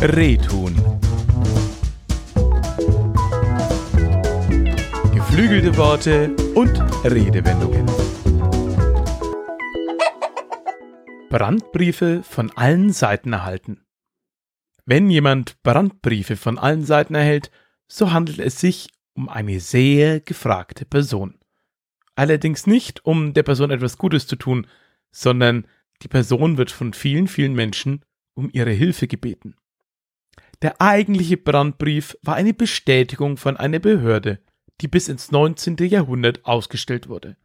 Rehtun. Geflügelte Worte und Redewendungen. Brandbriefe von allen Seiten erhalten. Wenn jemand Brandbriefe von allen Seiten erhält, so handelt es sich um eine sehr gefragte Person. Allerdings nicht, um der Person etwas Gutes zu tun, sondern die Person wird von vielen, vielen Menschen um ihre Hilfe gebeten. Der eigentliche Brandbrief war eine Bestätigung von einer Behörde, die bis ins 19. Jahrhundert ausgestellt wurde.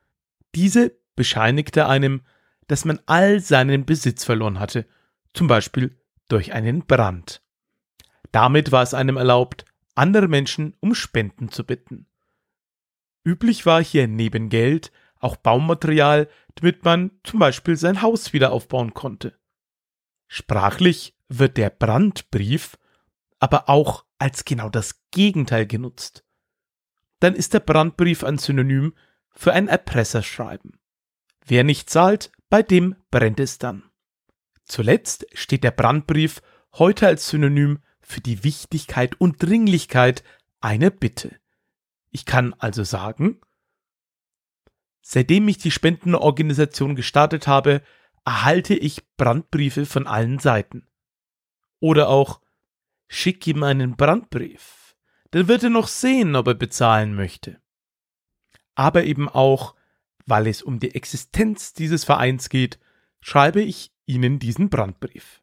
Diese bescheinigte einem, dass man all seinen Besitz verloren hatte, zum Beispiel durch einen Brand. Damit war es einem erlaubt, andere Menschen um Spenden zu bitten. Üblich war hier neben Geld auch Baumaterial, damit man zum Beispiel sein Haus wieder aufbauen konnte. Sprachlich wird der Brandbrief aber auch als genau das Gegenteil genutzt. Dann ist der Brandbrief ein Synonym für ein Erpresserschreiben. Wer nicht zahlt, bei dem brennt es dann. Zuletzt steht der Brandbrief heute als Synonym für die Wichtigkeit und Dringlichkeit einer Bitte. Ich kann also sagen, seitdem ich die Spendenorganisation gestartet habe, erhalte ich Brandbriefe von allen Seiten. Oder auch, schick ihm einen Brandbrief, dann wird er noch sehen, ob er bezahlen möchte. Aber eben auch, weil es um die Existenz dieses Vereins geht, schreibe ich Ihnen diesen Brandbrief.